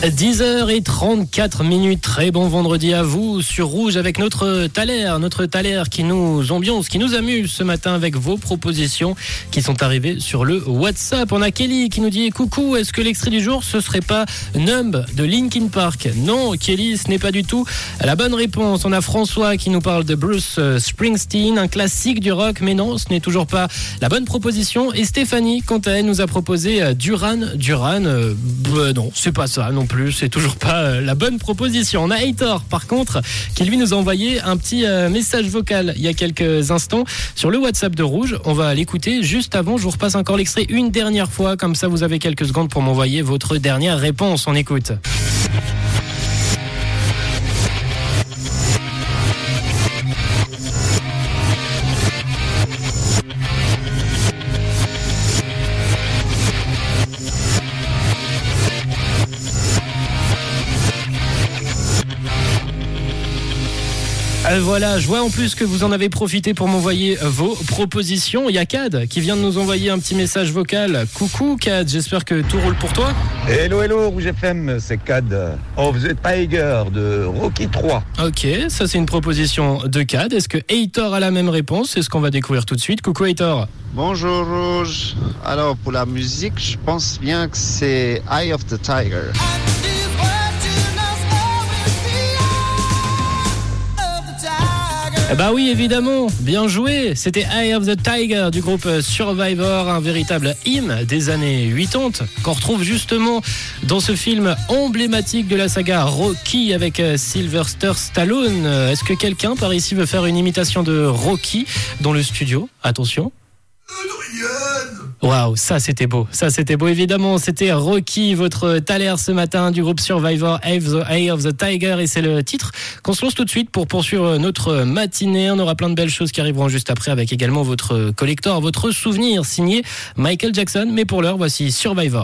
10h34 minutes, très bon vendredi à vous sur Rouge avec notre Thaler, notre Thaler qui nous ambiance, qui nous amuse ce matin avec vos propositions qui sont arrivées sur le WhatsApp. On a Kelly qui nous dit coucou, est-ce que l'extrait du jour ce serait pas Numb de Linkin Park? Non, Kelly, ce n'est pas du tout la bonne réponse. On a François qui nous parle de Bruce euh, Springsteen, un classique du rock, mais non, ce n'est toujours pas la bonne proposition. Et Stéphanie, quant à elle, nous a proposé euh, Duran. Duran, euh, bah non, c'est pas ça plus, c'est toujours pas euh, la bonne proposition. On a Heitor, par contre, qui lui nous a envoyé un petit euh, message vocal il y a quelques instants sur le WhatsApp de Rouge. On va l'écouter juste avant. Je vous repasse encore l'extrait une dernière fois, comme ça vous avez quelques secondes pour m'envoyer votre dernière réponse. On écoute. Voilà, je vois en plus que vous en avez profité pour m'envoyer euh, vos propositions. Il y a Cad qui vient de nous envoyer un petit message vocal. Coucou Cad, j'espère que tout roule pour toi. Hello, hello, Rouge FM, c'est Cad of the Tiger de Rocky 3. Ok, ça c'est une proposition de Cad. Est-ce que Heitor a la même réponse? C'est ce qu'on va découvrir tout de suite. Coucou Heitor. Bonjour Rouge. Alors pour la musique, je pense bien que c'est Eye of the Tiger. Bah oui, évidemment, bien joué. C'était Eye of the Tiger du groupe Survivor, un véritable hymne des années 80 qu'on retrouve justement dans ce film emblématique de la saga Rocky avec euh, Sylvester Stallone. Euh, Est-ce que quelqu'un par ici veut faire une imitation de Rocky dans le studio? Attention. Waouh, ça c'était beau, ça c'était beau évidemment. C'était Rocky, votre Thaler ce matin du groupe Survivor, the, Eye of the Tiger, et c'est le titre qu'on se lance tout de suite pour poursuivre notre matinée. On aura plein de belles choses qui arriveront juste après avec également votre collector, votre souvenir signé Michael Jackson. Mais pour l'heure, voici Survivor.